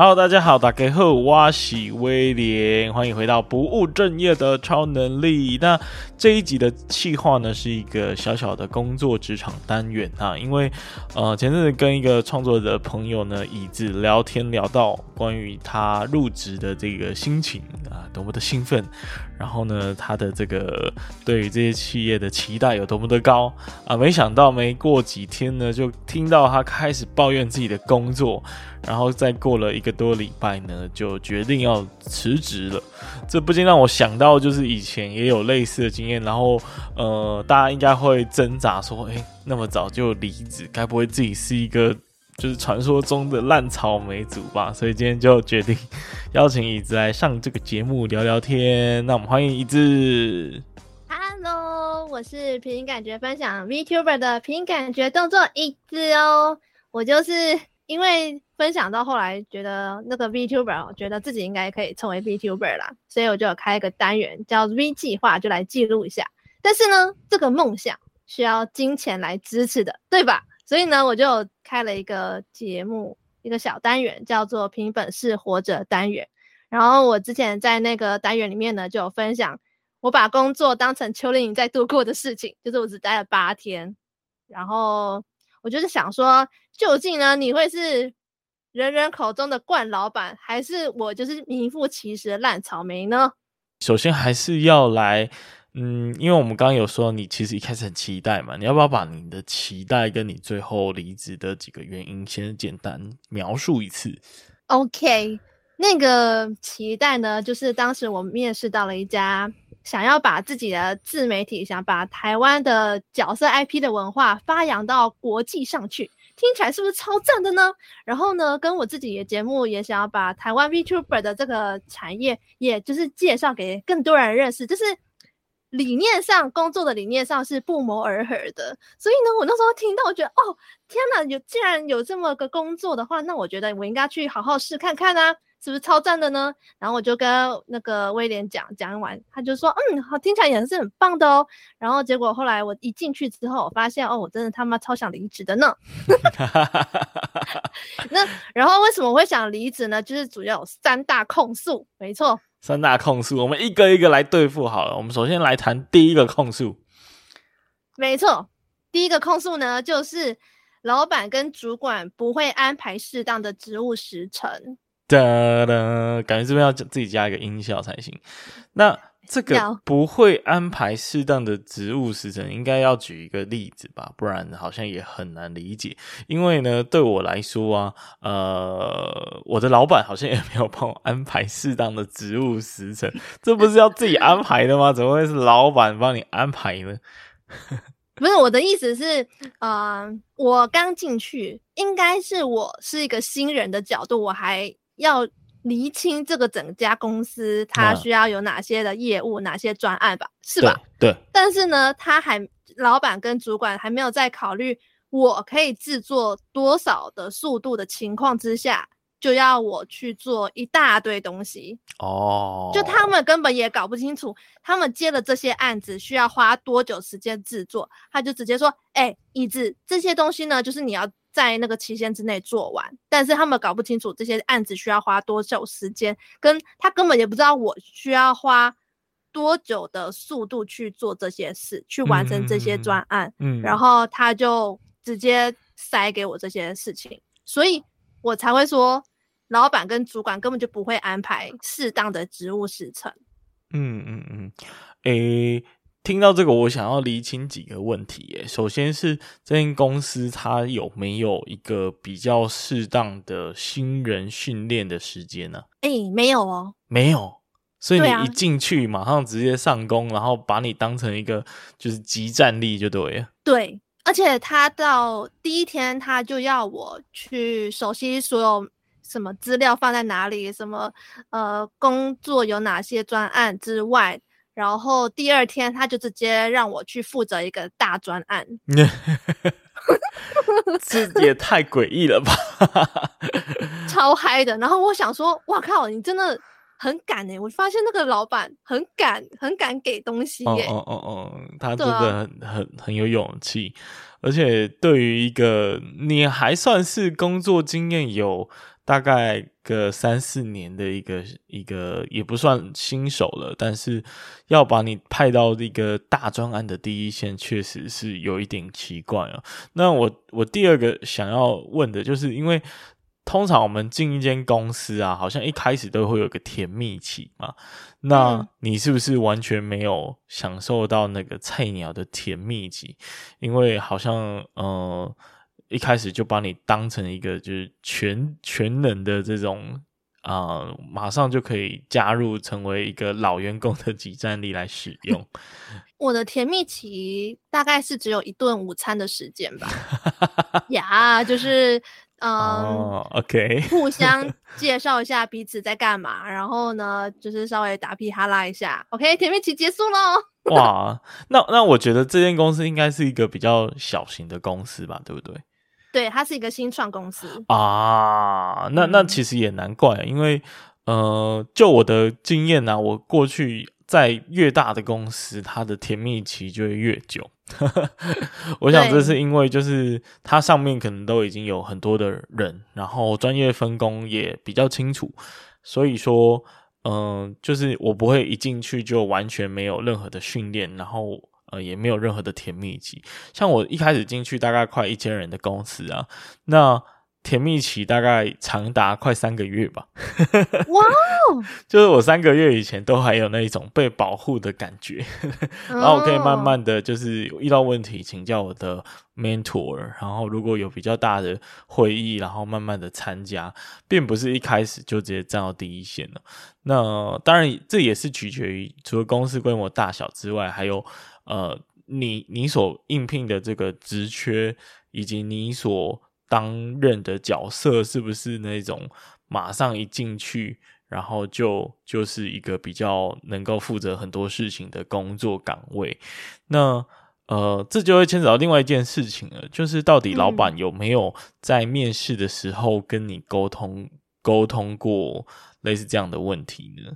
Hello，大家好，大家好，我是威廉，欢迎回到不务正业的超能力。那这一集的企划呢，是一个小小的工作职场单元啊，因为呃前阵子跟一个创作者的朋友呢，椅子聊天聊到关于他入职的这个心情啊，多么的兴奋，然后呢，他的这个对于这些企业的期待有多么的高啊，没想到没过几天呢，就听到他开始抱怨自己的工作。然后再过了一个多礼拜呢，就决定要辞职了。这不禁让我想到，就是以前也有类似的经验。然后，呃，大家应该会挣扎说：“哎，那么早就离职，该不会自己是一个就是传说中的烂草莓族吧？”所以今天就决定邀请椅子来上这个节目聊聊天。那我们欢迎椅子。Hello，我是凭感觉分享 VTuber 的凭感觉动作椅子哦。我就是因为。分享到后来，觉得那个 VTuber，我觉得自己应该可以成为 VTuber 啦，所以我就开一个单元叫 V 计划，就来记录一下。但是呢，这个梦想需要金钱来支持的，对吧？所以呢，我就开了一个节目，一个小单元，叫做“凭本事活着”单元。然后我之前在那个单元里面呢，就有分享我把工作当成秋令营在度过的事情，就是我只待了八天。然后我就是想说，究竟呢，你会是？人人口中的惯老板，还是我就是名副其实的烂草莓呢？首先还是要来，嗯，因为我们刚刚有说，你其实一开始很期待嘛，你要不要把你的期待跟你最后离职的几个原因先简单描述一次？OK，那个期待呢，就是当时我面试到了一家想要把自己的自媒体，想把台湾的角色 IP 的文化发扬到国际上去。听起来是不是超赞的呢？然后呢，跟我自己的节目也想要把台湾 VTuber 的这个产业，也就是介绍给更多人认识，就是理念上工作的理念上是不谋而合的。所以呢，我那时候听到，我觉得哦，天哪，有既然有这么个工作的话，那我觉得我应该去好好试看看啊。是不是超赞的呢？然后我就跟那个威廉讲，讲完他就说，嗯，好，听起来也是很棒的哦。然后结果后来我一进去之后，我发现哦，我真的他妈超想离职的呢。那然后为什么会想离职呢？就是主要有三大控诉，没错，三大控诉，我们一个一个来对付好了。我们首先来谈第一个控诉，没错，第一个控诉呢，就是老板跟主管不会安排适当的职务时程。哒哒，感觉这边要自己加一个音效才行。那这个不会安排适当的职务时程，应该要举一个例子吧？不然好像也很难理解。因为呢，对我来说啊，呃，我的老板好像也没有帮我安排适当的职务时程。这不是要自己安排的吗？怎么会是老板帮你安排呢？不是，我的意思是，呃，我刚进去，应该是我是一个新人的角度，我还。要厘清这个整家公司，它需要有哪些的业务，啊、哪些专案吧，是吧？对。对，但是呢，他还老板跟主管还没有在考虑我可以制作多少的速度的情况之下，就要我去做一大堆东西哦。就他们根本也搞不清楚，他们接了这些案子需要花多久时间制作，他就直接说：“哎、欸，椅子这些东西呢，就是你要。”在那个期限之内做完，但是他们搞不清楚这些案子需要花多久时间，跟他根本也不知道我需要花多久的速度去做这些事，去完成这些专案。嗯，然后他就直接塞给我这些事情，所以我才会说，老板跟主管根本就不会安排适当的职务时程。嗯嗯嗯，诶。听到这个，我想要厘清几个问题耶。首先是这间公司它有没有一个比较适当的新人训练的时间呢？哎、欸，没有哦，没有。所以你一进去马上直接上工，然后把你当成一个就是集战力就对了。对，而且他到第一天他就要我去熟悉所有什么资料放在哪里，什么呃工作有哪些专案之外。然后第二天他就直接让我去负责一个大专案，这也太诡异了吧！超嗨的。然后我想说，哇靠，你真的很敢哎！我发现那个老板很敢，很敢给东西耶。哦哦哦，他真的很、啊、很很有勇气，而且对于一个你还算是工作经验有。大概个三四年的一个一个也不算新手了，但是要把你派到一个大专案的第一线，确实是有一点奇怪啊。那我我第二个想要问的就是，因为通常我们进一间公司啊，好像一开始都会有个甜蜜期嘛。那你是不是完全没有享受到那个菜鸟的甜蜜期？因为好像呃。一开始就把你当成一个就是全全能的这种啊、呃，马上就可以加入成为一个老员工的即战力来使用。我的甜蜜期大概是只有一顿午餐的时间吧。呀，yeah, 就是嗯、呃 oh,，OK，互相介绍一下彼此在干嘛，然后呢，就是稍微打屁哈拉一下。OK，甜蜜期结束喽。哇，那那我觉得这间公司应该是一个比较小型的公司吧，对不对？对，它是一个新创公司啊，那那其实也难怪，因为呃，就我的经验啊，我过去在越大的公司，它的甜蜜期就会越久。我想这是因为就是它上面可能都已经有很多的人，然后专业分工也比较清楚，所以说，嗯、呃，就是我不会一进去就完全没有任何的训练，然后。呃，也没有任何的甜蜜期。像我一开始进去大概快一千人的公司啊，那甜蜜期大概长达快三个月吧。哇哦！就是我三个月以前都还有那一种被保护的感觉，然后我可以慢慢的就是遇到问题请教我的 mentor，然后如果有比较大的会议，然后慢慢的参加，并不是一开始就直接站到第一线了。那当然这也是取决于除了公司规模大小之外，还有。呃，你你所应聘的这个职缺，以及你所担任的角色，是不是那种马上一进去，然后就就是一个比较能够负责很多事情的工作岗位？那呃，这就会牵扯到另外一件事情了，就是到底老板有没有在面试的时候跟你沟通沟通过类似这样的问题呢？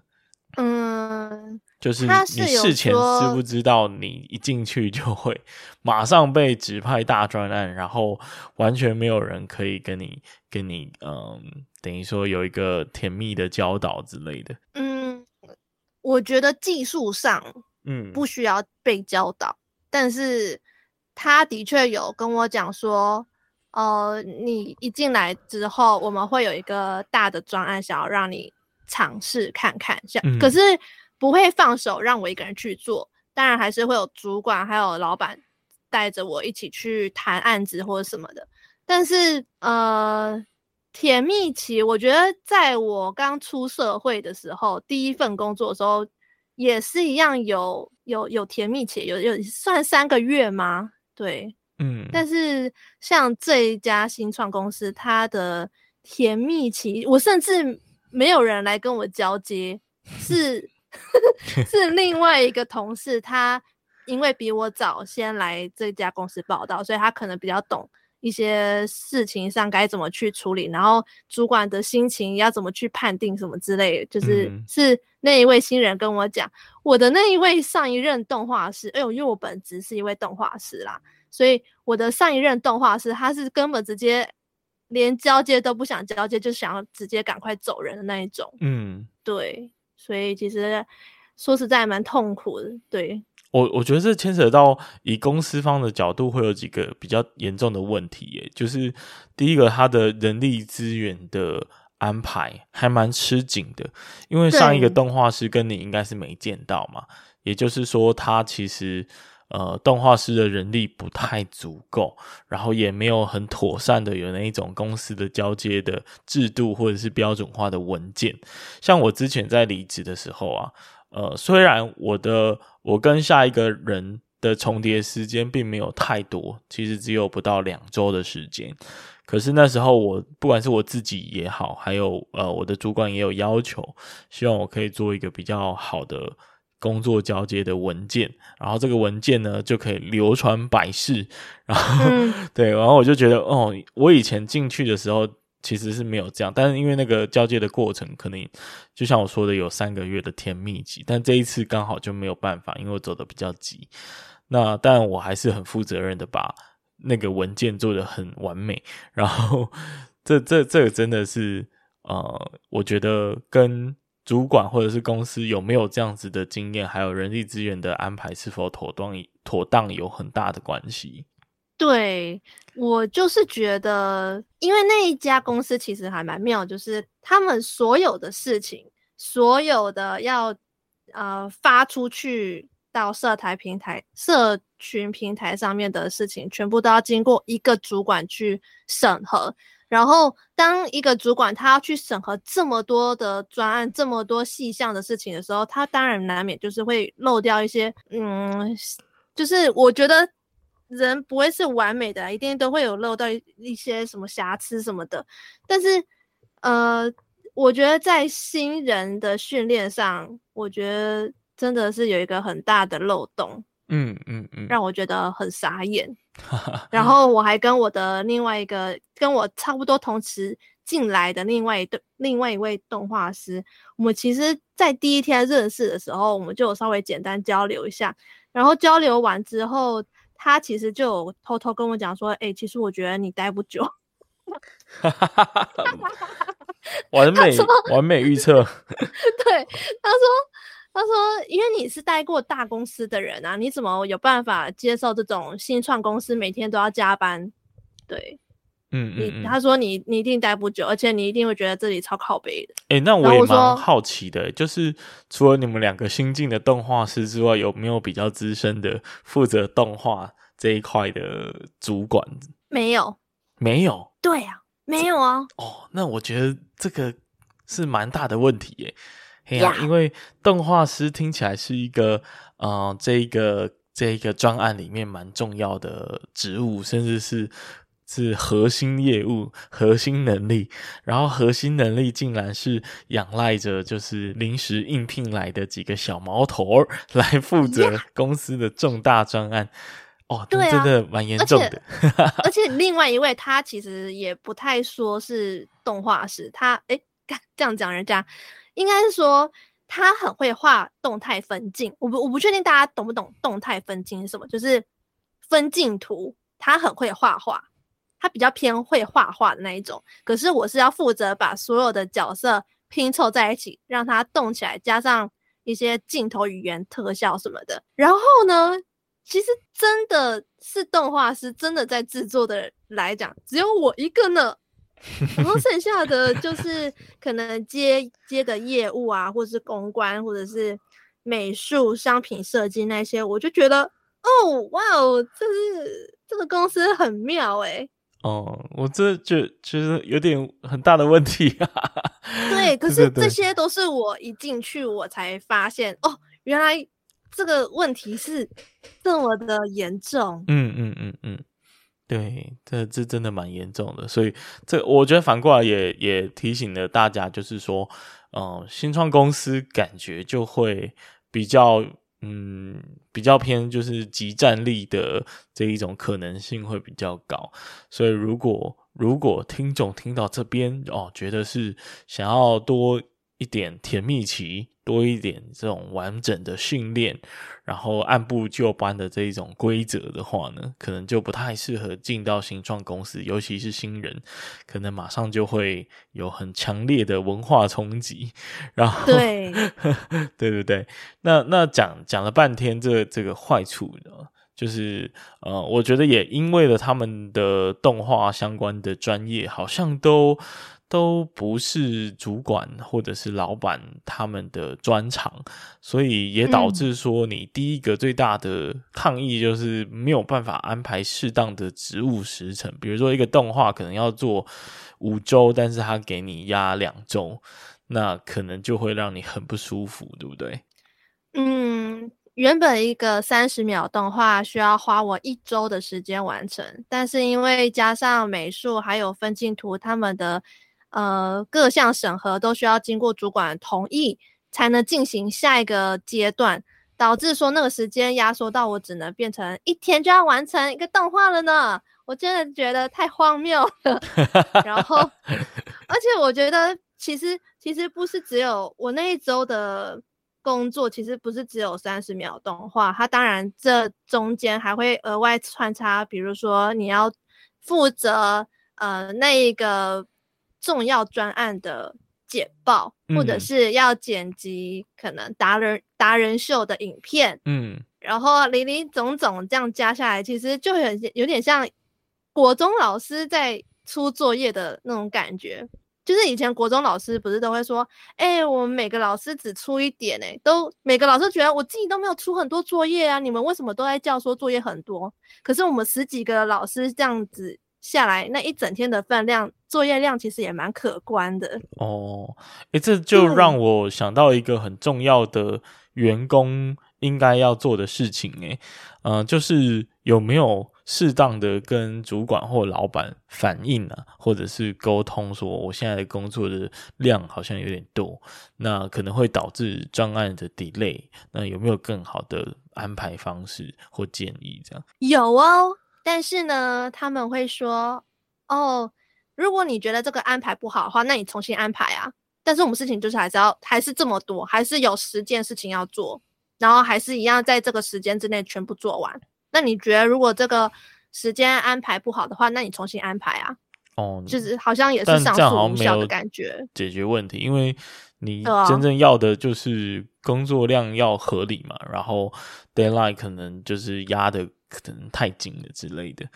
嗯。就是你事前知不知道，你一进去就会马上被指派大专案，然后完全没有人可以跟你跟你嗯，等于说有一个甜蜜的教导之类的。嗯，我觉得技术上嗯不需要被教导，嗯、但是他的确有跟我讲说，呃，你一进来之后，我们会有一个大的专案，想要让你尝试看看，像、嗯、可是。不会放手让我一个人去做，当然还是会有主管还有老板带着我一起去谈案子或者什么的。但是呃，甜蜜期，我觉得在我刚出社会的时候，第一份工作的时候也是一样有有有甜蜜期，有有算三个月吗？对，嗯。但是像这一家新创公司，它的甜蜜期，我甚至没有人来跟我交接，是。是另外一个同事，他因为比我早先来这家公司报到，所以他可能比较懂一些事情上该怎么去处理，然后主管的心情要怎么去判定什么之类的。就是是那一位新人跟我讲，我的那一位上一任动画师，哎呦，因为我本职是一位动画师啦，所以我的上一任动画师他是根本直接连交接都不想交接，就想要直接赶快走人的那一种。嗯，对。所以其实说实在蛮痛苦的，对。我我觉得这牵扯到以公司方的角度会有几个比较严重的问题耶，就是第一个，他的人力资源的安排还蛮吃紧的，因为上一个动画师跟你应该是没见到嘛，也就是说他其实。呃，动画师的人力不太足够，然后也没有很妥善的有那一种公司的交接的制度或者是标准化的文件。像我之前在离职的时候啊，呃，虽然我的我跟下一个人的重叠时间并没有太多，其实只有不到两周的时间，可是那时候我不管是我自己也好，还有呃我的主管也有要求，希望我可以做一个比较好的。工作交接的文件，然后这个文件呢就可以流传百世，然后、嗯、对，然后我就觉得哦，我以前进去的时候其实是没有这样，但是因为那个交接的过程可能就像我说的有三个月的甜蜜期，但这一次刚好就没有办法，因为我走的比较急。那但我还是很负责任的把那个文件做的很完美，然后这这这个真的是呃，我觉得跟主管或者是公司有没有这样子的经验，还有人力资源的安排是否妥当妥当有很大的关系。对，我就是觉得，因为那一家公司其实还蛮妙，就是他们所有的事情，所有的要呃发出去到社台平台、社群平台上面的事情，全部都要经过一个主管去审核。然后，当一个主管他要去审核这么多的专案、这么多细项的事情的时候，他当然难免就是会漏掉一些，嗯，就是我觉得。人不会是完美的，一定都会有漏到一些什么瑕疵什么的。但是，呃，我觉得在新人的训练上，我觉得真的是有一个很大的漏洞。嗯嗯嗯，让我觉得很傻眼。然后我还跟我的另外一个跟我差不多同时进来的另外一对另外一位动画师，我们其实在第一天认识的时候，我们就稍微简单交流一下。然后交流完之后。他其实就有偷偷跟我讲说：“哎、欸，其实我觉得你待不久。”完美完美预测。对，他说：“他说，因为你是待过大公司的人啊，你怎么有办法接受这种新创公司每天都要加班？”对。嗯，嗯，嗯，他说你你一定待不久，而且你一定会觉得这里超靠背的。哎、欸，那我也蛮好奇的，就是除了你们两个新进的动画师之外，有没有比较资深的负责动画这一块的主管？没有，没有。对啊，没有啊。哦，那我觉得这个是蛮大的问题耶。嘿呀、啊，yeah. 因为动画师听起来是一个，呃，这一个这一个专案里面蛮重要的职务，甚至是。是核心业务、核心能力，然后核心能力竟然是仰赖着就是临时应聘来的几个小毛头来负责公司的重大专案。Yeah. 哦，对啊，真的蛮严重的。而且，而且另外一位他其实也不太说是动画师，他哎，这样讲人家应该是说他很会画动态分镜。我不我不确定大家懂不懂动态分镜是什么，就是分镜图，他很会画画。他比较偏会画画的那一种，可是我是要负责把所有的角色拼凑在一起，让它动起来，加上一些镜头语言、特效什么的。然后呢，其实真的是动画师真的在制作的来讲，只有我一个呢。然后剩下的就是可能接接的业务啊，或者是公关，或者是美术、商品设计那些，我就觉得哦，哇哦，这是这个公司很妙哎、欸。哦，我这就其实有点很大的问题啊。对，可是这些都是我一进去我才发现哦，原来这个问题是这么的严重。嗯嗯嗯嗯，对，这这真的蛮严重的。所以这我觉得反过来也也提醒了大家，就是说，嗯、新创公司感觉就会比较。嗯，比较偏就是即战力的这一种可能性会比较高，所以如果如果听众听到这边哦，觉得是想要多一点甜蜜期，多一点这种完整的训练，然后按部就班的这一种规则的话呢，可能就不太适合进到新创公司，尤其是新人，可能马上就会有很强烈的文化冲击。然后，对，对对对，那那讲讲了半天这这个坏处呢，就是呃，我觉得也因为了他们的动画相关的专业，好像都。都不是主管或者是老板他们的专长，所以也导致说你第一个最大的抗议就是没有办法安排适当的职务时程。比如说一个动画可能要做五周，但是他给你压两周，那可能就会让你很不舒服，对不对？嗯，原本一个三十秒动画需要花我一周的时间完成，但是因为加上美术还有分镜图他们的。呃，各项审核都需要经过主管同意才能进行下一个阶段，导致说那个时间压缩到我只能变成一天就要完成一个动画了呢。我真的觉得太荒谬了。然后，而且我觉得其实其实不是只有我那一周的工作，其实不是只有三十秒动画，它当然这中间还会额外穿插，比如说你要负责呃那一个。重要专案的简报，嗯、或者是要剪辑可能达人达人秀的影片，嗯，然后林林总总这样加下来，其实就很有点像国中老师在出作业的那种感觉。就是以前国中老师不是都会说，哎、欸，我们每个老师只出一点、欸，哎，都每个老师觉得我自己都没有出很多作业啊，你们为什么都在叫说作业很多？可是我们十几个老师这样子下来，那一整天的分量作业量其实也蛮可观的。哦，哎、欸，这就让我想到一个很重要的员工应该要做的事情、欸，哎，嗯，就是有没有。适当的跟主管或老板反映啊，或者是沟通说，我现在的工作的量好像有点多，那可能会导致专案的 delay。那有没有更好的安排方式或建议？这样有哦，但是呢，他们会说，哦，如果你觉得这个安排不好的话，那你重新安排啊。但是我们事情就是还是要还是这么多，还是有十件事情要做，然后还是一样在这个时间之内全部做完。那你觉得，如果这个时间安排不好的话，那你重新安排啊？哦，就是好像也是上诉无效的感觉。解决问题，因为你真正要的就是工作量要合理嘛，然后 deadline 可能就是压得可能太紧了之类的。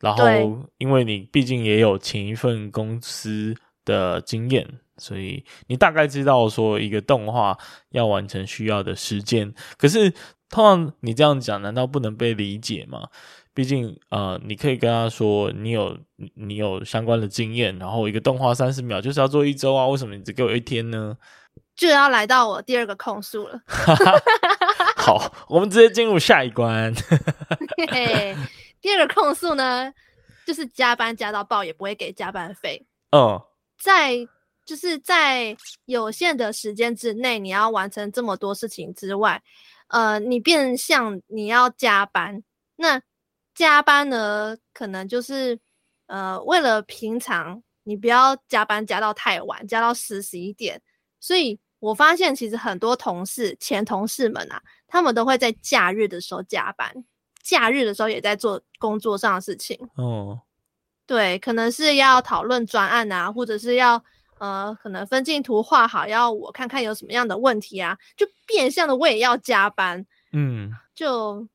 然后，因为你毕竟也有前一份公司的经验，所以你大概知道说一个动画要完成需要的时间。可是。通常你这样讲，难道不能被理解吗？毕竟，呃，你可以跟他说，你有你有相关的经验，然后一个动画三十秒就是要做一周啊，为什么你只给我一天呢？就要来到我第二个控诉了。好，我们直接进入下一关。第二个控诉呢，就是加班加到爆也不会给加班费。嗯，在就是在有限的时间之内，你要完成这么多事情之外。呃，你变相你要加班，那加班呢，可能就是呃，为了平常你不要加班加到太晚，加到十十一点。所以我发现其实很多同事、前同事们啊，他们都会在假日的时候加班，假日的时候也在做工作上的事情。哦，对，可能是要讨论专案啊，或者是要。呃，可能分镜图画好，要我看看有什么样的问题啊，就变相的我也要加班，嗯，就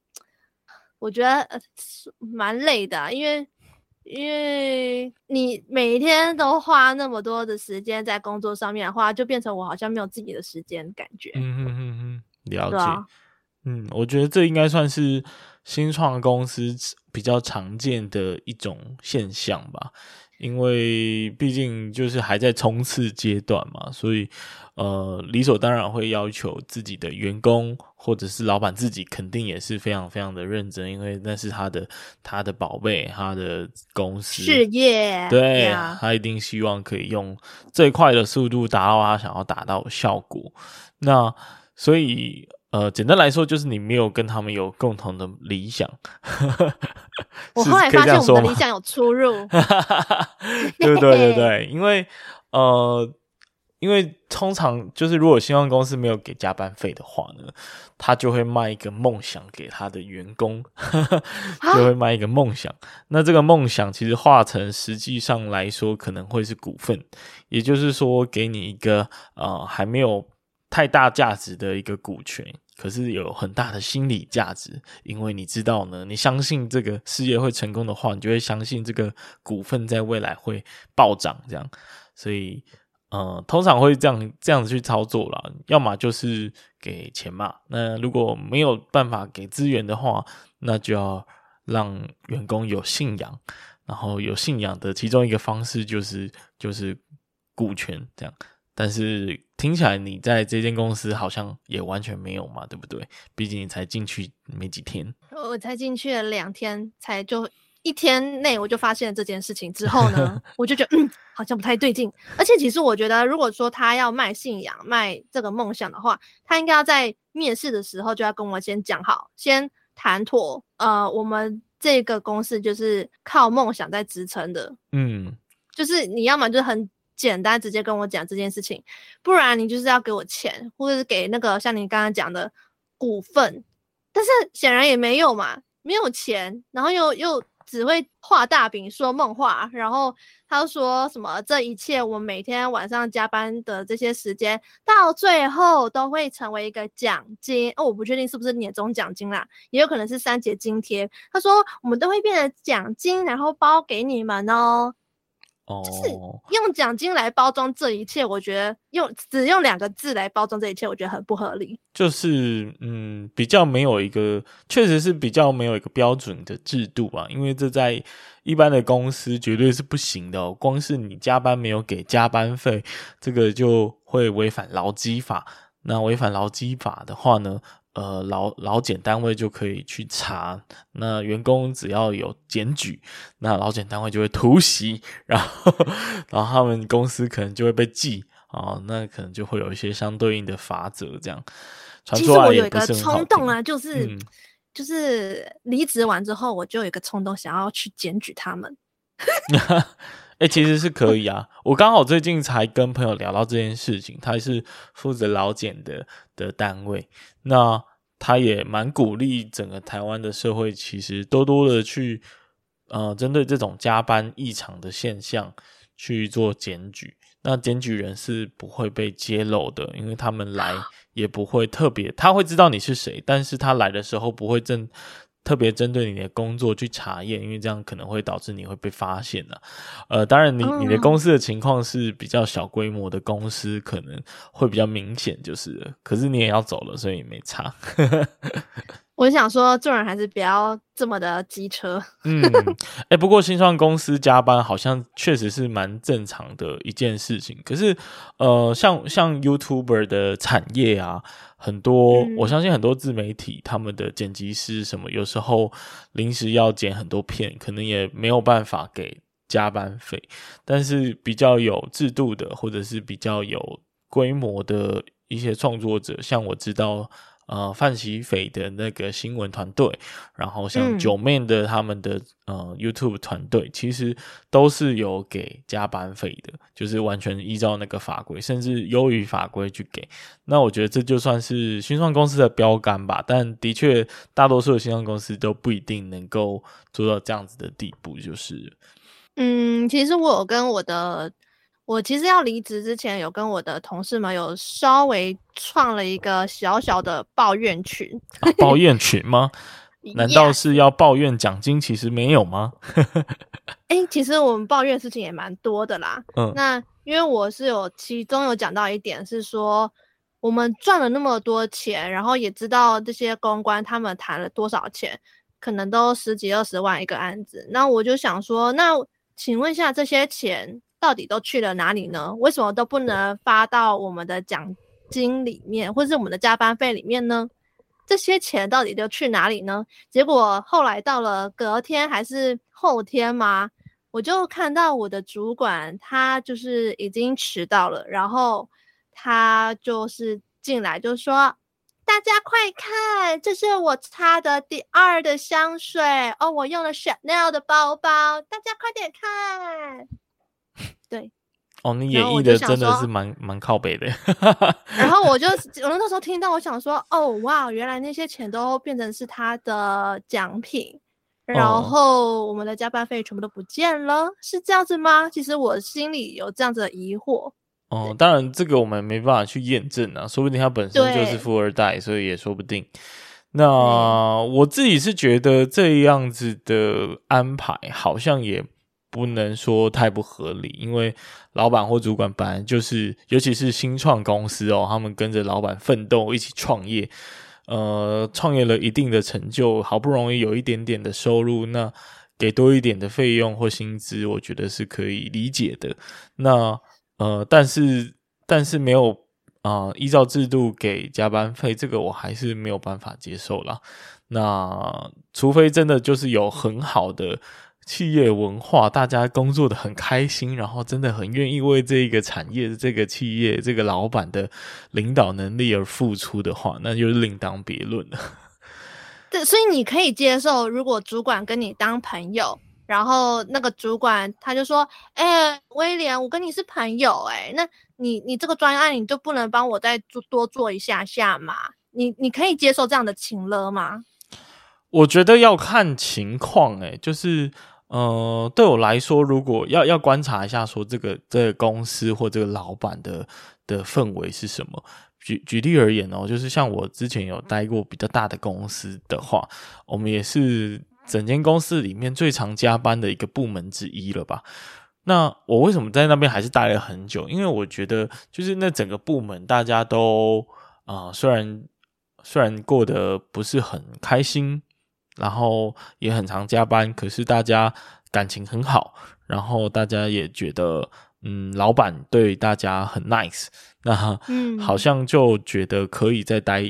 我觉得呃蛮累的啊，因为因为你每一天都花那么多的时间在工作上面的话，就变成我好像没有自己的时间感觉。嗯嗯嗯嗯，了解。啊、嗯，我觉得这应该算是新创公司比较常见的一种现象吧。因为毕竟就是还在冲刺阶段嘛，所以呃理所当然会要求自己的员工或者是老板自己肯定也是非常非常的认真，因为那是他的他的宝贝，他的公司事业，对.他一定希望可以用最快的速度达到他想要达到的效果。那所以。呃，简单来说就是你没有跟他们有共同的理想。我后来发现我们的理想有出入。对对对对，因为呃，因为通常就是如果新创公司没有给加班费的话呢，他就会卖一个梦想给他的员工，就会卖一个梦想。那这个梦想其实化成实际上来说可能会是股份，也就是说给你一个呃还没有。太大价值的一个股权，可是有很大的心理价值，因为你知道呢，你相信这个事业会成功的话，你就会相信这个股份在未来会暴涨，这样，所以，呃，通常会这样这样子去操作啦，要么就是给钱嘛，那如果没有办法给资源的话，那就要让员工有信仰，然后有信仰的其中一个方式就是就是股权这样。但是听起来你在这间公司好像也完全没有嘛，对不对？毕竟你才进去没几天。我才进去了两天，才就一天内我就发现了这件事情之后呢，我就觉得嗯，好像不太对劲。而且其实我觉得，如果说他要卖信仰、卖这个梦想的话，他应该要在面试的时候就要跟我先讲好，先谈妥。呃，我们这个公司就是靠梦想在支撑的。嗯，就是你要么就很。简单直接跟我讲这件事情，不然你就是要给我钱，或者是给那个像你刚刚讲的股份，但是显然也没有嘛，没有钱，然后又又只会画大饼说梦话，然后他说什么这一切我每天晚上加班的这些时间，到最后都会成为一个奖金哦，我不确定是不是年终奖金啦，也有可能是三节津贴。他说我们都会变成奖金，然后包给你们哦。就是用奖金来包装这一切，我觉得用只用两个字来包装这一切，我觉得很不合理。就是嗯，比较没有一个，确实是比较没有一个标准的制度啊。因为这在一般的公司绝对是不行的哦。光是你加班没有给加班费，这个就会违反劳基法。那违反劳基法的话呢？呃，劳劳检单位就可以去查，那员工只要有检举，那劳检单位就会突袭，然后然后他们公司可能就会被记啊，那可能就会有一些相对应的法则，这样。其实我有一个冲动啊，就是、嗯、就是离职完之后，我就有一个冲动想要去检举他们。哎、欸，其实是可以啊，我刚好最近才跟朋友聊到这件事情，他是负责劳检的的单位，那他也蛮鼓励整个台湾的社会，其实多多的去呃针对这种加班异常的现象去做检举，那检举人是不会被揭露的，因为他们来也不会特别，他会知道你是谁，但是他来的时候不会正。特别针对你的工作去查验，因为这样可能会导致你会被发现的。呃，当然你，你你的公司的情况是比较小规模的公司，可能会比较明显，就是。可是你也要走了，所以也没差。我想说，做人还是不要这么的机车。嗯，哎、欸，不过新创公司加班好像确实是蛮正常的一件事情。可是，呃，像像 YouTuber 的产业啊。很多，我相信很多自媒体，他们的剪辑师什么，有时候临时要剪很多片，可能也没有办法给加班费。但是比较有制度的，或者是比较有规模的一些创作者，像我知道。呃，范琪斐的那个新闻团队，然后像九妹的他们的、嗯、呃 YouTube 团队，其实都是有给加班费的，就是完全依照那个法规，甚至优于法规去给。那我觉得这就算是新创公司的标杆吧，但的确大多数的新创公司都不一定能够做到这样子的地步，就是。嗯，其实我有跟我的。我其实要离职之前，有跟我的同事们有稍微创了一个小小的抱怨群。啊、抱怨群吗？难道是要抱怨奖金？其实没有吗？哎、欸，其实我们抱怨事情也蛮多的啦。嗯，那因为我是有其中有讲到一点是说，我们赚了那么多钱，然后也知道这些公关他们谈了多少钱，可能都十几二十万一个案子。那我就想说，那请问一下这些钱。到底都去了哪里呢？为什么都不能发到我们的奖金里面，或是我们的加班费里面呢？这些钱到底都去哪里呢？结果后来到了隔天还是后天嘛，我就看到我的主管他就是已经迟到了，然后他就是进来就说：“大家快看，这是我擦的第二的香水哦，我用了 Chanel 的包包，大家快点看。”对，哦，你演绎的真的是蛮蛮靠北的。然后我就 我那时候听到，我想说，哦哇，原来那些钱都变成是他的奖品，然后我们的加班费全部都不见了，哦、是这样子吗？其实我心里有这样子的疑惑。哦，当然这个我们没办法去验证啊，说不定他本身就是富二代，所以也说不定。那我自己是觉得这样子的安排好像也。不能说太不合理，因为老板或主管本来就是，尤其是新创公司哦，他们跟着老板奋斗，一起创业，呃，创业了一定的成就，好不容易有一点点的收入，那给多一点的费用或薪资，我觉得是可以理解的。那呃，但是但是没有啊，依照制度给加班费，这个我还是没有办法接受啦。那除非真的就是有很好的。企业文化，大家工作的很开心，然后真的很愿意为这个产业、这个企业、这个老板的领导能力而付出的话，那就是另当别论了。对，所以你可以接受，如果主管跟你当朋友，然后那个主管他就说：“哎、欸，威廉，我跟你是朋友、欸，哎，那你你这个专案你就不能帮我再做多做一下下嘛？你你可以接受这样的情勒吗？”我觉得要看情况，哎，就是，呃，对我来说，如果要要观察一下，说这个这个公司或这个老板的的氛围是什么。举举例而言哦，就是像我之前有待过比较大的公司的话，我们也是整间公司里面最常加班的一个部门之一了吧？那我为什么在那边还是待了很久？因为我觉得，就是那整个部门大家都啊、虽然虽然过得不是很开心。然后也很常加班，可是大家感情很好，然后大家也觉得，嗯，老板对大家很 nice，那嗯，好像就觉得可以再待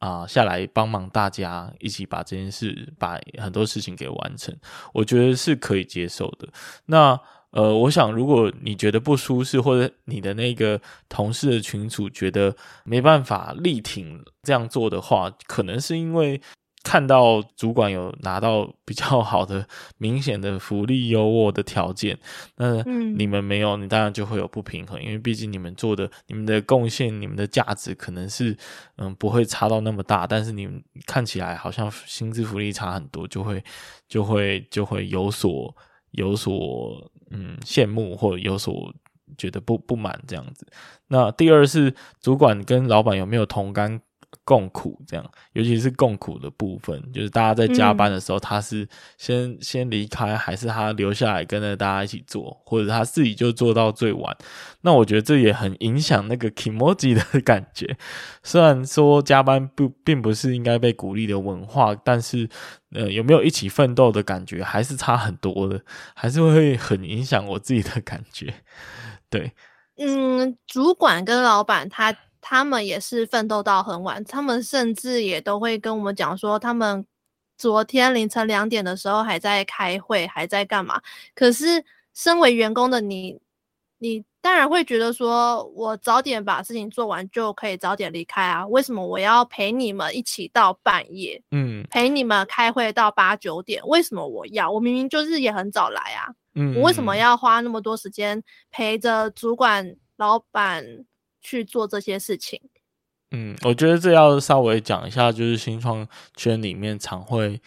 啊、呃、下来帮忙大家一起把这件事，把很多事情给完成，我觉得是可以接受的。那呃，我想如果你觉得不舒适，或者你的那个同事的群主觉得没办法力挺这样做的话，可能是因为。看到主管有拿到比较好的、明显的福利优渥的条件，那你们没有，你当然就会有不平衡。因为毕竟你们做的、你们的贡献、你们的价值可能是嗯不会差到那么大，但是你们看起来好像薪资福利差很多，就会就会就会有所有所嗯羡慕或者有所觉得不不满这样子。那第二是主管跟老板有没有同甘共苦这样，尤其是共苦的部分，就是大家在加班的时候，他是先、嗯、先离开，还是他留下来跟着大家一起做，或者他自己就做到最晚？那我觉得这也很影响那个 kimoji 的感觉。虽然说加班不并不是应该被鼓励的文化，但是呃，有没有一起奋斗的感觉，还是差很多的，还是会很影响我自己的感觉。对，嗯，主管跟老板他。他们也是奋斗到很晚，他们甚至也都会跟我们讲说，他们昨天凌晨两点的时候还在开会，还在干嘛？可是身为员工的你，你当然会觉得说，我早点把事情做完就可以早点离开啊？为什么我要陪你们一起到半夜？嗯，陪你们开会到八九点？为什么我要？我明明就是也很早来啊，嗯，我为什么要花那么多时间陪着主管、老板？去做这些事情，嗯，我觉得这要稍微讲一下，就是新创圈里面常会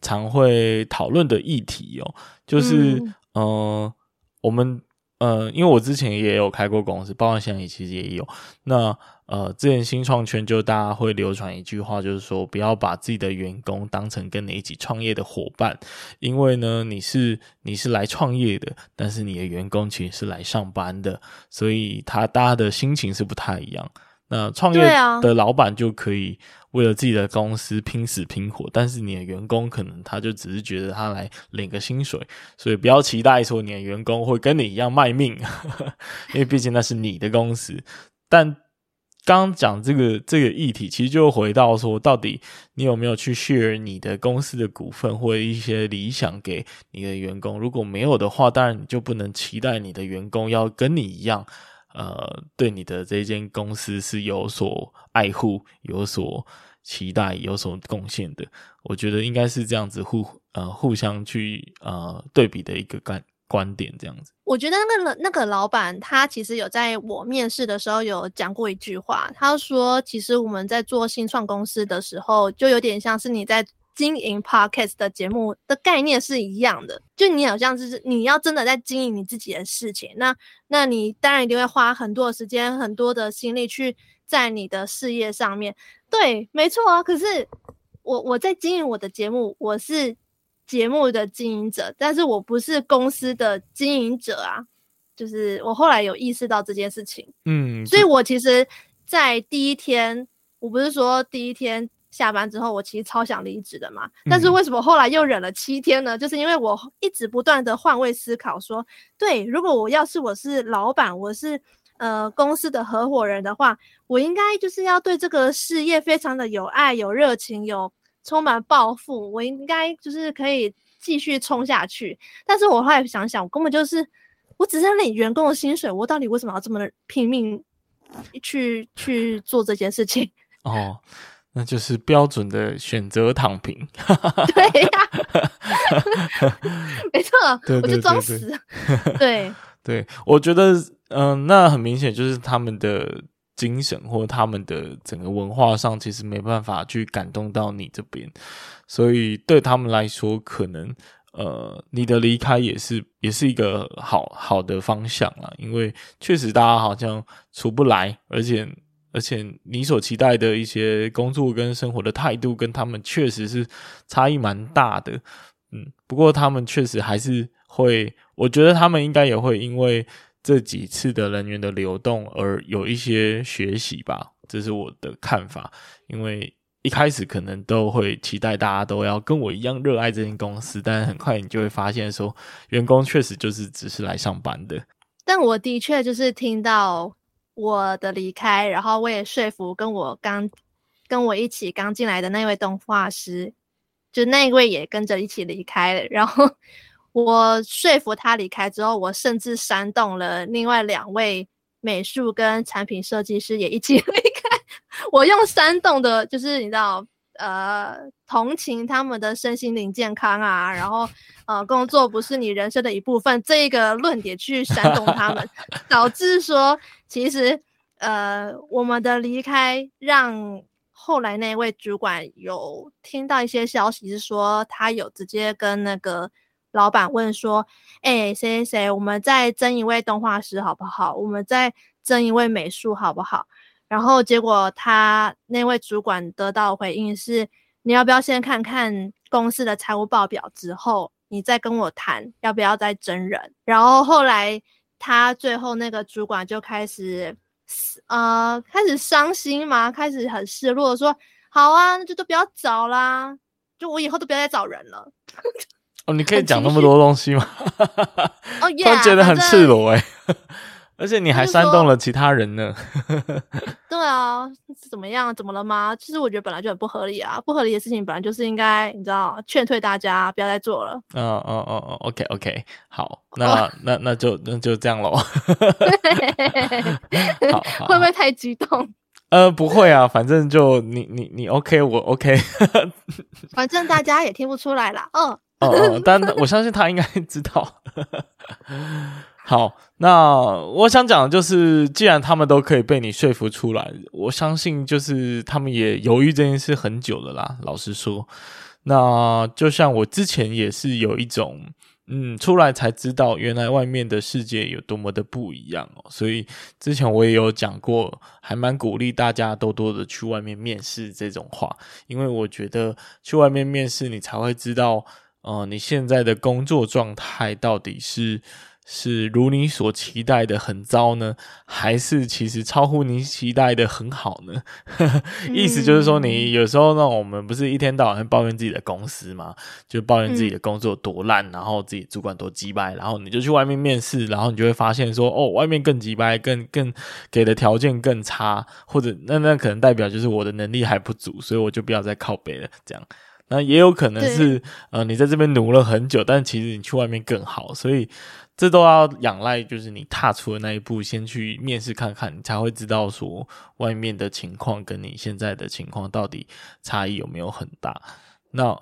常会讨论的议题哦，就是嗯、呃，我们呃，因为我之前也有开过公司，包括现在其实也有，那呃，之前新创圈就大家会流传一句话，就是说不要把自己的员工当成跟你一起创业的伙伴，因为呢，你是你是来创业的，但是你的员工其实是来上班的，所以他大家的心情是不太一样。那创业的老板就可以为了自己的公司拼死拼活，但是你的员工可能他就只是觉得他来领个薪水，所以不要期待说你的员工会跟你一样卖命，因为毕竟那是你的公司，但。刚刚讲这个这个议题，其实就回到说，到底你有没有去 share 你的公司的股份或者一些理想给你的员工？如果没有的话，当然你就不能期待你的员工要跟你一样，呃，对你的这间公司是有所爱护、有所期待、有所贡献的。我觉得应该是这样子互呃互相去呃对比的一个观观点这样子，我觉得那个那个老板他其实有在我面试的时候有讲过一句话，他说：“其实我们在做新创公司的时候，就有点像是你在经营 podcast 的节目的概念是一样的，就你好像就是你要真的在经营你自己的事情，那那你当然一定会花很多的时间、很多的心力去在你的事业上面。对，没错啊。可是我我在经营我的节目，我是。”节目的经营者，但是我不是公司的经营者啊，就是我后来有意识到这件事情，嗯，所以我其实，在第一天，我不是说第一天下班之后，我其实超想离职的嘛，但是为什么后来又忍了七天呢？就是因为我一直不断的换位思考说，说对，如果我要是我是老板，我是呃公司的合伙人的话，我应该就是要对这个事业非常的有爱、有热情、有。充满抱负，我应该就是可以继续冲下去。但是我后来想想，我根本就是，我只是领员工的薪水，我到底为什么要这么拼命去去做这件事情？哦，那就是标准的选择躺平。对呀、啊，没错，我就装死。对。对，我觉得，嗯、呃，那很明显就是他们的精神或他们的整个文化上，其实没办法去感动到你这边，所以对他们来说，可能呃，你的离开也是也是一个好好的方向啦，因为确实大家好像出不来，而且而且你所期待的一些工作跟生活的态度，跟他们确实是差异蛮大的。嗯，不过他们确实还是会，我觉得他们应该也会因为。这几次的人员的流动，而有一些学习吧，这是我的看法。因为一开始可能都会期待大家都要跟我一样热爱这间公司，但很快你就会发现说，员工确实就是只是来上班的。但我的确就是听到我的离开，然后我也说服跟我刚跟我一起刚进来的那位动画师，就那位也跟着一起离开了，然后。我说服他离开之后，我甚至煽动了另外两位美术跟产品设计师也一起 离开。我用煽动的，就是你知道，呃，同情他们的身心灵健康啊，然后呃，工作不是你人生的一部分这一个论点去煽动他们，导致说，其实呃，我们的离开让后来那位主管有听到一些消息，是说他有直接跟那个。老板问说：“哎、欸，谁谁谁，我们再争一位动画师好不好？我们再争一位美术好不好？”然后结果他那位主管得到的回应是：“你要不要先看看公司的财务报表之后，你再跟我谈要不要再征人？”然后后来他最后那个主管就开始呃开始伤心嘛，开始很失落，说：“好啊，那就都不要找啦，就我以后都不要再找人了。”哦，你可以讲那么多东西吗？哦，突然觉得很赤裸哎，而且你还煽动了其他人呢。对啊，怎么样？怎么了吗？其实我觉得本来就很不合理啊，不合理的事情本来就是应该，你知道，劝退大家不要再做了。嗯嗯嗯嗯，OK OK，好，那、哦、那那就那就这样喽。会不会太激动？呃，不会啊，反正就你你你 OK，我 OK，反正大家也听不出来啦。嗯。哦哦，但我相信他应该知道。好，那我想讲的就是，既然他们都可以被你说服出来，我相信就是他们也犹豫这件事很久了啦。老实说，那就像我之前也是有一种。嗯，出来才知道原来外面的世界有多么的不一样哦。所以之前我也有讲过，还蛮鼓励大家多多的去外面面试这种话，因为我觉得去外面面试，你才会知道，呃，你现在的工作状态到底是。是如你所期待的很糟呢，还是其实超乎你期待的很好呢？意思就是说，你有时候呢，我们不是一天到晚抱怨自己的公司嘛？就抱怨自己的工作多烂，然后自己主管多鸡掰，然后你就去外面面试，然后你就会发现说，哦，外面更鸡掰，更更给的条件更差，或者那那可能代表就是我的能力还不足，所以我就不要再靠北了，这样。那也有可能是呃，你在这边努了很久，但其实你去外面更好，所以。这都要仰赖，就是你踏出的那一步，先去面试看看，你才会知道说外面的情况跟你现在的情况到底差异有没有很大。那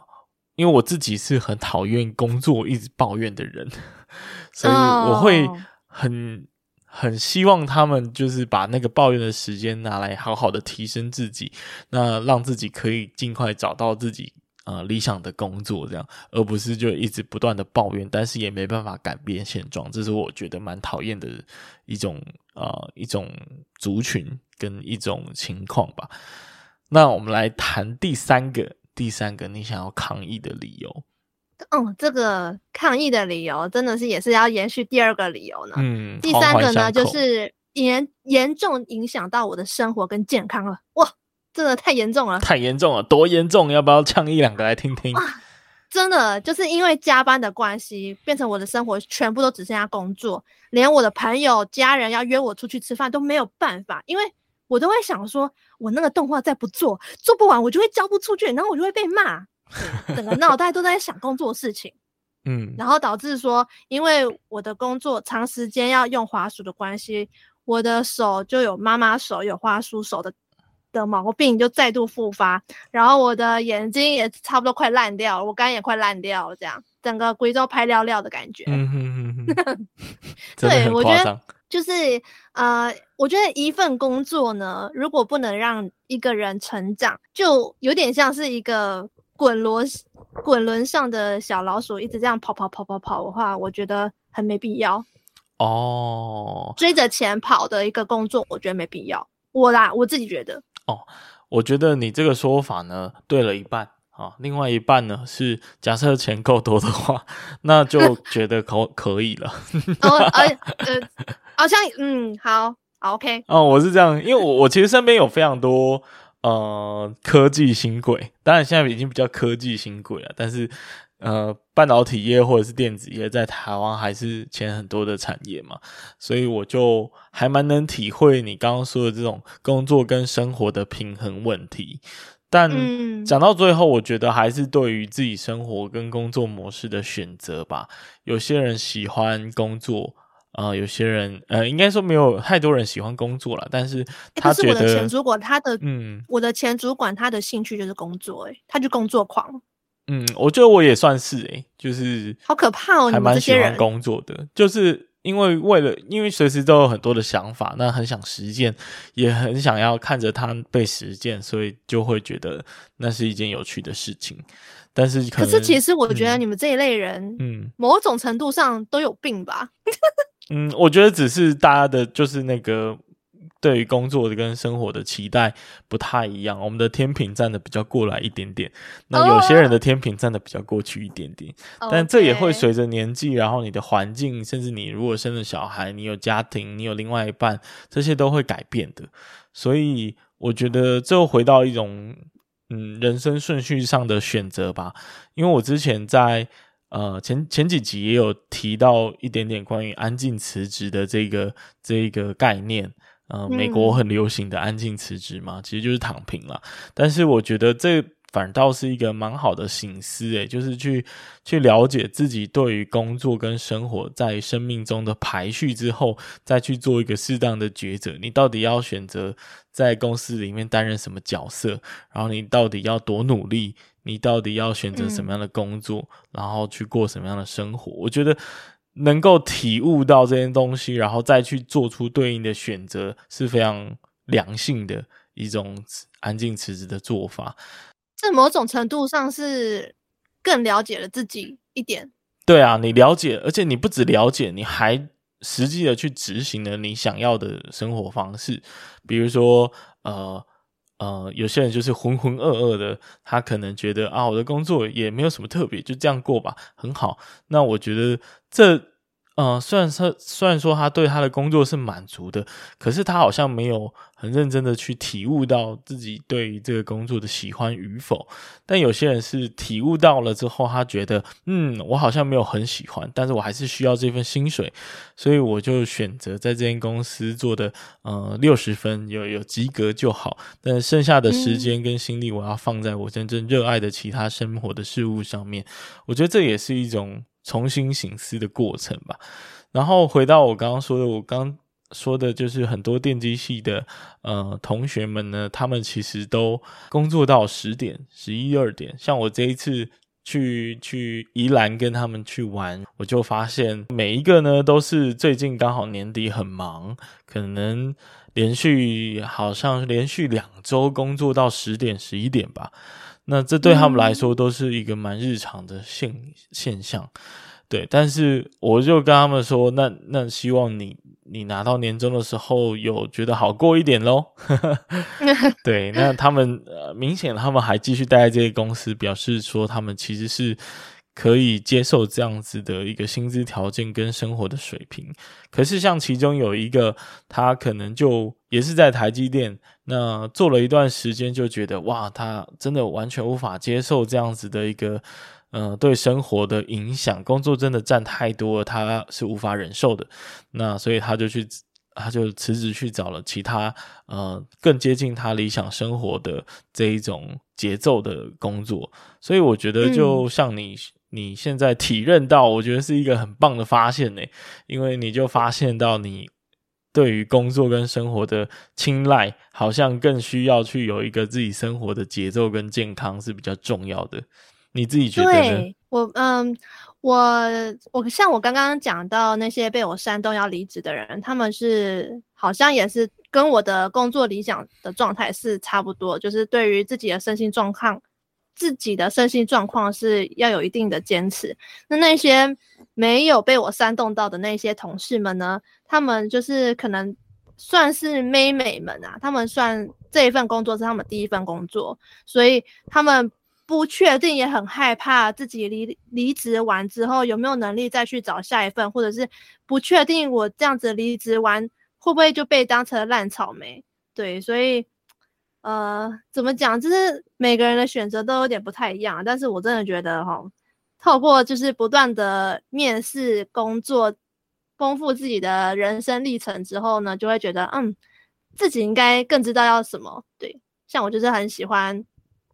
因为我自己是很讨厌工作一直抱怨的人，所以我会很很希望他们就是把那个抱怨的时间拿来好好的提升自己，那让自己可以尽快找到自己。呃，理想的工作这样，而不是就一直不断的抱怨，但是也没办法改变现状，这是我觉得蛮讨厌的一种呃一种族群跟一种情况吧。那我们来谈第三个，第三个你想要抗议的理由。嗯，这个抗议的理由真的是也是要延续第二个理由呢。嗯，第三个呢就是严严重影响到我的生活跟健康了。哇！真的太严重了，太严重了，多严重？要不要唱一两个来听听？啊，真的就是因为加班的关系，变成我的生活全部都只剩下工作，连我的朋友、家人要约我出去吃饭都没有办法，因为我都会想说，我那个动画再不做，做不完我就会交不出去，然后我就会被骂，整个脑袋都在想工作的事情，嗯，然后导致说，因为我的工作长时间要用滑鼠的关系，我的手就有妈妈手，有滑鼠手的。的毛病就再度复发，然后我的眼睛也差不多快烂掉了，我肝也快烂掉了，这样整个贵州拍尿尿的感觉。嗯哼哼哼，对，我觉得就是呃，我觉得一份工作呢，如果不能让一个人成长，就有点像是一个滚轮滚轮上的小老鼠，一直这样跑跑跑跑跑的话，我觉得很没必要。哦，追着钱跑的一个工作，我觉得没必要。我啦，我自己觉得。哦，我觉得你这个说法呢，对了一半。啊，另外一半呢是假设钱够多的话，那就 觉得可可以了。哦，呃，呃，好像嗯，好，好，OK。哦，我是这样，因为我我其实身边有非常多呃科技新贵，当然现在已经比较科技新贵了，但是呃半导体业或者是电子业在台湾还是前很多的产业嘛，所以我就还蛮能体会你刚刚说的这种工作跟生活的平衡问题。但讲到最后，我觉得还是对于自己生活跟工作模式的选择吧。有些人喜欢工作，呃，有些人呃，应该说没有太多人喜欢工作了。但是他觉得，欸、是我的前主管他的，嗯，我的前主管他的兴趣就是工作，诶，他就工作狂。嗯，我觉得我也算是，诶，就是好可怕哦，还蛮喜欢工作的，就是。因为为了，因为随时都有很多的想法，那很想实践，也很想要看着它被实践，所以就会觉得那是一件有趣的事情。但是可，可是其实我觉得你们这一类人，嗯，某种程度上都有病吧？嗯，我觉得只是大家的，就是那个。对于工作的跟生活的期待不太一样，我们的天平站的比较过来一点点，那有些人的天平站的比较过去一点点，oh. 但这也会随着年纪，然后你的环境，甚至你如果生了小孩，你有家庭，你有另外一半，这些都会改变的。所以我觉得最后回到一种嗯人生顺序上的选择吧，因为我之前在呃前前几集也有提到一点点关于安静辞职的这个这个概念。呃，美国很流行的安静辞职嘛，嗯，其实就是躺平了。但是我觉得这反倒是一个蛮好的醒思，诶，就是去去了解自己对于工作跟生活在生命中的排序之后，再去做一个适当的抉择。你到底要选择在公司里面担任什么角色？然后你到底要多努力？你到底要选择什么样的工作？嗯，然后去过什么样的生活？我觉得。能够体悟到这些东西，然后再去做出对应的选择，是非常良性的一种安静辞职的做法。这某种程度上是更了解了自己一点。对啊，你了解，而且你不只了解，你还实际的去执行了你想要的生活方式。比如说，呃呃，有些人就是浑浑噩噩的，他可能觉得啊，我的工作也没有什么特别，就这样过吧，很好。那我觉得。这，呃，虽然说虽然说他对他的工作是满足的，可是他好像没有很认真的去体悟到自己对于这个工作的喜欢与否。但有些人是体悟到了之后，他觉得，嗯，我好像没有很喜欢，但是我还是需要这份薪水，所以我就选择在这间公司做的，呃，六十分有有及格就好。但剩下的时间跟心力，我要放在我真正热爱的其他生活的事物上面。我觉得这也是一种。重新醒思的过程吧。然后回到我刚刚说的，我刚说的就是很多电机系的呃同学们呢，他们其实都工作到十点、十一二点。像我这一次去去宜兰跟他们去玩，我就发现每一个呢都是最近刚好年底很忙，可能连续好像连续两周工作到十点、十一点吧。那这对他们来说都是一个蛮日常的现现象，对。但是我就跟他们说，那那希望你你拿到年终的时候有觉得好过一点喽。对，那他们呃明显他们还继续待在这些公司，表示说他们其实是。可以接受这样子的一个薪资条件跟生活的水平，可是像其中有一个，他可能就也是在台积电，那做了一段时间，就觉得哇，他真的完全无法接受这样子的一个，呃，对生活的影响，工作真的占太多了，他是无法忍受的，那所以他就去，他就辞职去找了其他，呃，更接近他理想生活的这一种节奏的工作，所以我觉得就像你。你现在体认到，我觉得是一个很棒的发现呢，因为你就发现到你对于工作跟生活的青睐，好像更需要去有一个自己生活的节奏跟健康是比较重要的。你自己觉得呢？我嗯，我我像我刚刚讲到那些被我煽动要离职的人，他们是好像也是跟我的工作理想的状态是差不多，就是对于自己的身心状况，自己的身心状况是要有一定的坚持。那那些没有被我煽动到的那些同事们呢，他们就是可能算是妹妹们啊，他们算这一份工作是他们第一份工作，所以他们。不确定，也很害怕自己离离职完之后有没有能力再去找下一份，或者是不确定我这样子离职完会不会就被当成烂草莓。对，所以呃，怎么讲，就是每个人的选择都有点不太一样。但是我真的觉得哈，透过就是不断的面试工作，丰富自己的人生历程之后呢，就会觉得嗯，自己应该更知道要什么。对，像我就是很喜欢。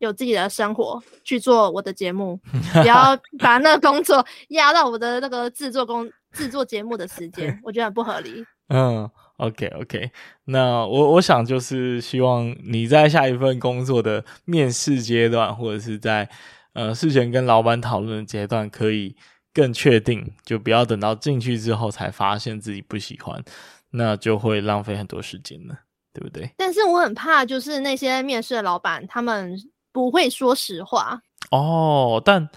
有自己的生活去做我的节目，不要把那个工作压到我的那个制作工制作节目的时间，我觉得很不合理。嗯，OK OK，那我我想就是希望你在下一份工作的面试阶段，或者是在呃事前跟老板讨论的阶段，可以更确定，就不要等到进去之后才发现自己不喜欢，那就会浪费很多时间了，对不对？但是我很怕，就是那些面试的老板他们。不会说实话哦，但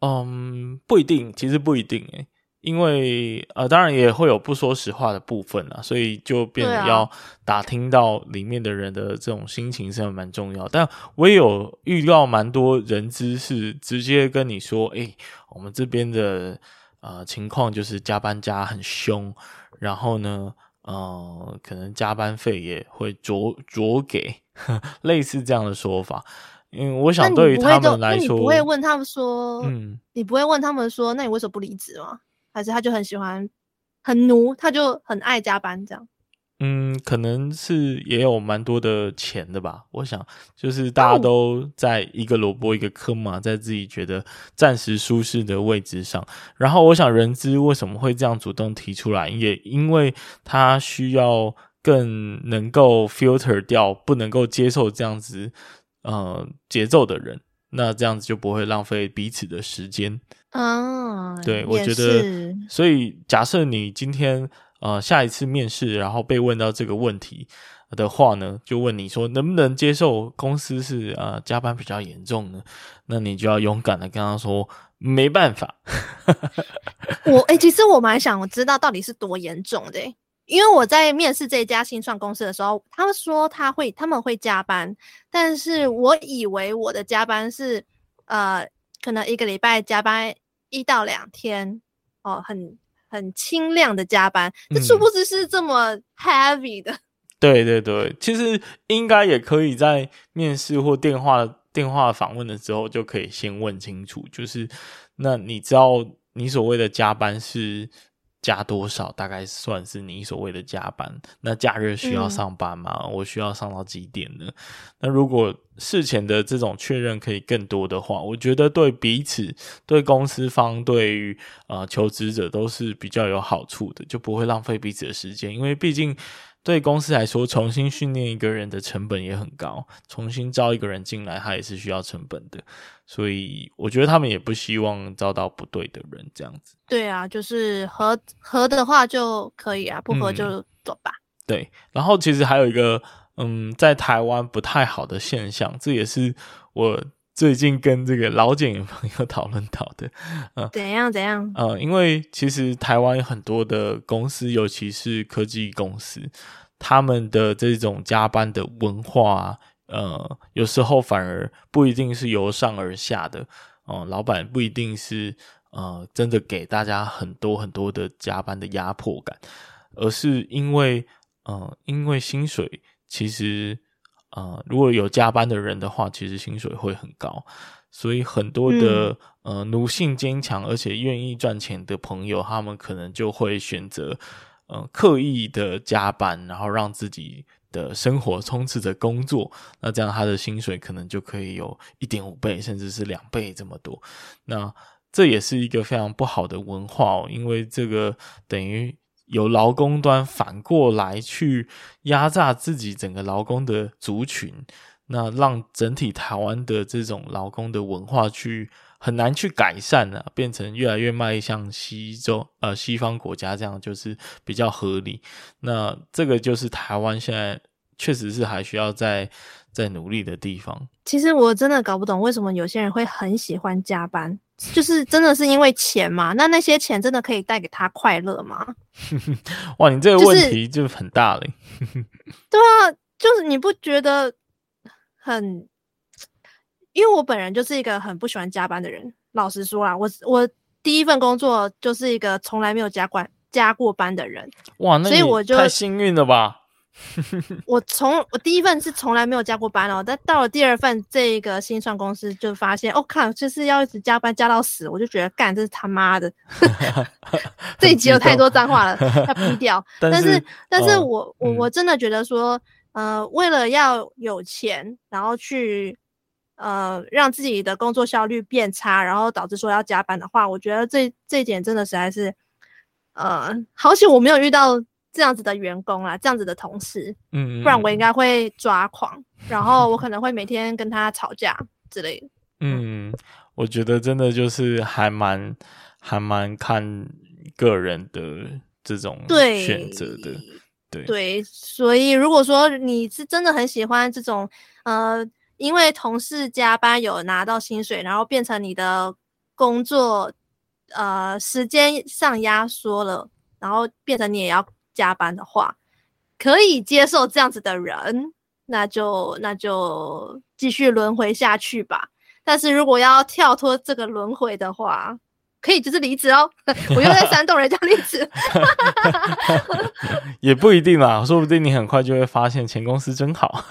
嗯，不一定，其实不一定诶，因为呃，当然也会有不说实话的部分啦，所以就变得要打听到里面的人的这种心情是蛮重要。但我也有遇到蛮多人资是直接跟你说，诶，我们这边的呃情况就是加班加很凶，然后呢，呃，可能加班费也会酌酌给，类似这样的说法。因为我想，对于他们来说，你不会问他们说，嗯，你不会问他们说，那你为什么不离职吗？还是他就很喜欢，很奴，他就很爱加班这样？嗯，可能是也有蛮多的钱的吧。我想，就是大家都在一个萝卜一个坑嘛，在自己觉得暂时舒适的位置上。然后，我想人资为什么会这样主动提出来，也因为他需要更能够 filter 掉不能够接受这样子。呃，节奏的人，那这样子就不会浪费彼此的时间。嗯、哦，对，我觉得，所以假设你今天呃下一次面试，然后被问到这个问题的话呢，就问你说能不能接受公司是呃加班比较严重呢？那你就要勇敢的跟他说没办法。我哎、欸，其实我蛮想我知道到底是多严重的、欸。因为我在面试这一家新创公司的时候，他们说他会他们会加班，但是我以为我的加班是，呃，可能一个礼拜加班一到两天，哦，很很轻量的加班，这殊不知是这么 heavy 的。嗯。对对对，其实应该也可以在面试或电话电话访问的时候就可以先问清楚，就是那你知道你所谓的加班是。加多少大概算是你所谓的加班？那假日需要上班吗？嗯、我需要上到几点呢？那如果事前的这种确认可以更多的话，我觉得对彼此、对公司方、对于呃求职者都是比较有好处的，就不会浪费彼此的时间，因为毕竟。对公司来说，重新训练一个人的成本也很高，重新招一个人进来，他也是需要成本的。所以，我觉得他们也不希望招到不对的人，这样子。对啊，就是合合的话就可以啊，不合就走吧。嗯，对，然后其实还有一个，嗯，在台湾不太好的现象，这也是我。最近跟这个老检朋友 讨论到的，嗯，怎样怎样？呃，因为其实台湾有很多的公司，尤其是科技公司，他们的这种加班的文化，呃，有时候反而不一定是由上而下的，哦、呃，老板不一定是呃真的给大家很多很多的加班的压迫感，而是因为，呃，因为薪水其实。呃，如果有加班的人的话，其实薪水会很高，所以很多的、嗯、呃奴性坚强而且愿意赚钱的朋友，他们可能就会选择呃刻意的加班，然后让自己的生活充斥着工作，那这样他的薪水可能就可以有一点五倍甚至是两倍这么多，那这也是一个非常不好的文化哦，因为这个等于。由劳工端反过来去压榨自己整个劳工的族群，那让整体台湾的这种劳工的文化去很难去改善啊，变成越来越迈向西周呃西方国家这样，就是比较合理。那这个就是台湾现在确实是还需要再再努力的地方。其实我真的搞不懂为什么有些人会很喜欢加班，就是真的是因为钱嘛？那那些钱真的可以带给他快乐吗？哇，你这个问题就很大了。对啊，就是你不觉得很？因为我本人就是一个很不喜欢加班的人，老实说啦，我我第一份工作就是一个从来没有加过加过班的人。哇，那所以我就太幸运了吧？我从我第一份是从来没有加过班哦，但到了第二份这个新创公司就发现，哦靠，就是要一直加班加到死，我就觉得干，这是他妈的，这一集有太多脏话了，要逼掉。但是，但是，但是我我我真的觉得说，呃，为了要有钱，然后去。呃，让自己的工作效率变差，然后导致说要加班的话，我觉得这这一点真的实在是，呃，好险我没有遇到这样子的员工啦，这样子的同事，嗯，不然我应该会抓狂，然后我可能会每天跟他吵架之类的。嗯，我觉得真的就是还蛮还蛮看个人的这种选择的，对对，对，所以如果说你是真的很喜欢这种，呃。因为同事加班有拿到薪水，然后变成你的工作，呃，时间上压缩了，然后变成你也要加班的话，可以接受这样子的人，那就那就继续轮回下去吧。但是如果要跳脱这个轮回的话，可以就是离职哦。我又在煽动人家离职，也不一定啦，说不定你很快就会发现前公司真好。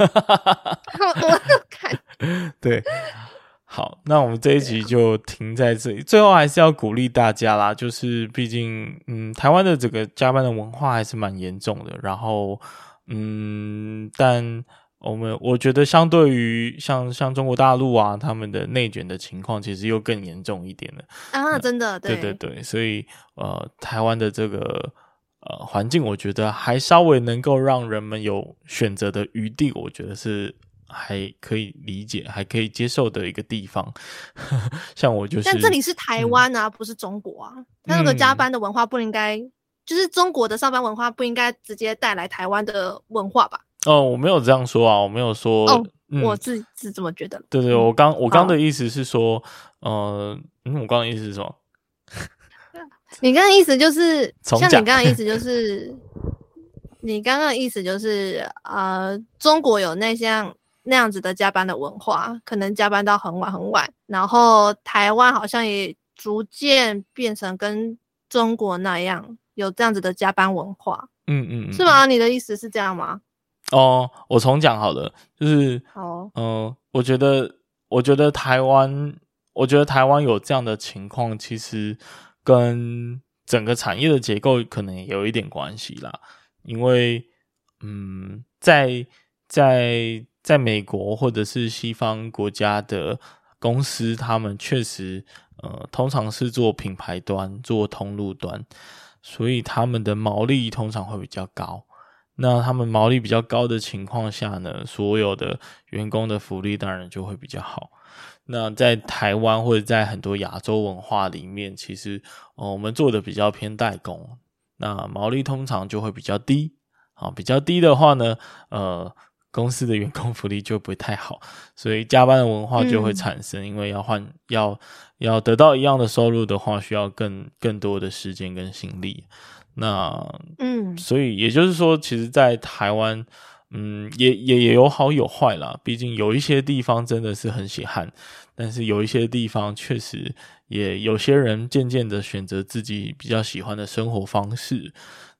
对，好，那我们这一集就停在这里。最后还是要鼓励大家啦，就是毕竟，嗯，台湾的这个加班的文化还是蛮严重的。然后，嗯，但我们我觉得，相对于像像中国大陆啊，他们的内卷的情况，其实又更严重一点了啊！真的，对对对，所以呃，台湾的这个呃环境，我觉得还稍微能够让人们有选择的余地，我觉得是。还可以理解，还可以接受的一个地方，像我就是。但这里是台湾啊，嗯、不是中国啊。他那个加班的文化不应该，嗯、就是中国的上班文化不应该直接带来台湾的文化吧？哦，我没有这样说啊，我没有说。哦，嗯、我自是这么觉得。对对，我刚我刚的意思是说，呃，嗯，我刚的意思是什么？你刚刚意思就是，像你刚刚意思就是，你刚刚意思就是，呃，中国有那些。那样子的加班的文化，可能加班到很晚很晚，然后台湾好像也逐渐变成跟中国那样有这样子的加班文化。嗯嗯，嗯，是吗？你的意思是这样吗？哦，我重讲好了，就是哦，嗯、呃，我觉得，我觉得台湾，我觉得台湾有这样的情况，其实跟整个产业的结构可能有一点关系啦，因为，嗯，在在。在美国或者是西方国家的公司，他们确实，呃，通常是做品牌端、做通路端，所以他们的毛利通常会比较高。那他们毛利比较高的情况下呢，所有的员工的福利当然就会比较好。那在台湾或者在很多亚洲文化里面，其实，哦，我们做的比较偏代工，那毛利通常就会比较低。啊，比较低的话呢，呃。公司的员工福利就不会太好，所以加班的文化就会产生。嗯、因为要换要要得到一样的收入的话，需要更更多的时间跟心力。那嗯，所以也就是说，其实，在台湾，嗯，也也也有好有坏啦。毕竟有一些地方真的是很血汗，但是有一些地方确实也有些人渐渐的选择自己比较喜欢的生活方式。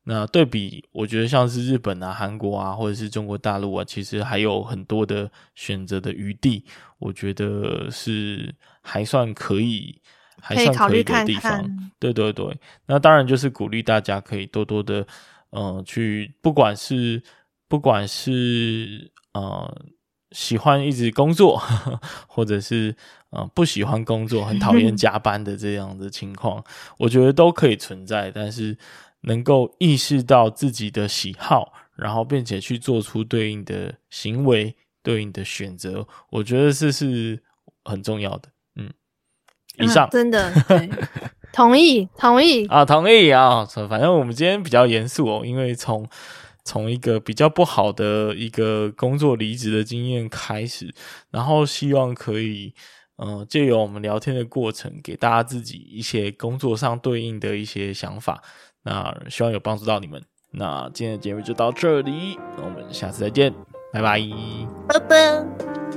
那对比，我觉得像是日本啊、韩国啊，或者是中国大陆啊，其实还有很多的选择的余地。我觉得是还算可以，还算可以的地方。看看对对对，那当然就是鼓励大家可以多多的，呃，去不管是不管是呃喜欢一直工作，或者是呃不喜欢工作、很讨厌 加班的这样的情况，我觉得都可以存在，但是。能够意识到自己的喜好，然后并且去做出对应的行为、对应的选择，我觉得这是很重要的。嗯，以上，啊、真的 对，同意同意啊，同意啊。反正我们今天比较严肃哦，因为从从一个比较不好的一个工作离职的经验开始，然后希望可以嗯、呃，借由我们聊天的过程，给大家自己一些工作上对应的一些想法。那希望有帮助到你们。那今天的节目就到这里，我们下次再见，拜拜，拜拜。